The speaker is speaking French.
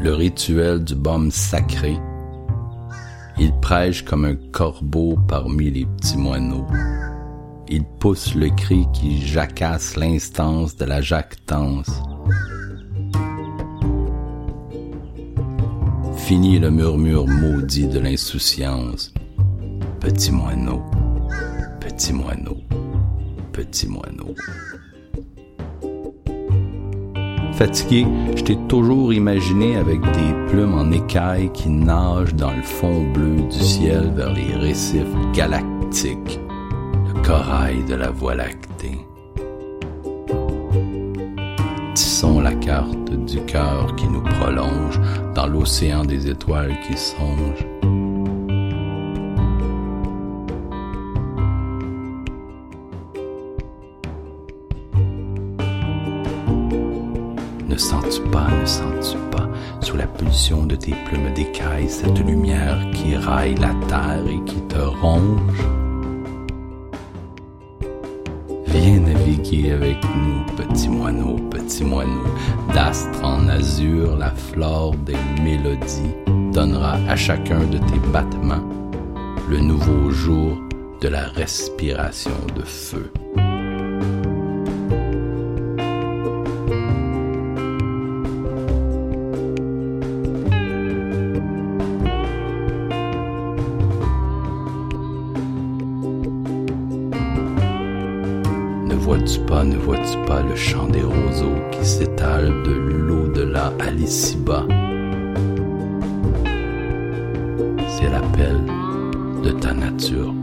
le rituel du baume sacré. Il prêche comme un corbeau parmi les petits moineaux. Il pousse le cri qui jacasse l'instance de la jactance. Fini le murmure maudit de l'insouciance. Petit moineau, petit moineau, petit moineau. Fatigué, je t'ai toujours imaginé avec des plumes en écailles qui nagent dans le fond bleu du ciel vers les récifs galactiques, le corail de la Voie lactée. Tissons la carte du cœur qui nous prolonge dans l'océan des étoiles qui songent. Ne sens-tu pas, ne sens-tu pas, sous la pulsion de tes plumes d'écailles, cette lumière qui raille la terre et qui te ronge? Viens naviguer avec nous, petit moineau, petit moineau, d'astre en azur, la flore des mélodies donnera à chacun de tes battements le nouveau jour de la respiration de feu. Ne vois-tu pas, ne vois-tu pas le chant des roseaux qui s'étale de l'au-delà à l'ici-bas? C'est l'appel de ta nature.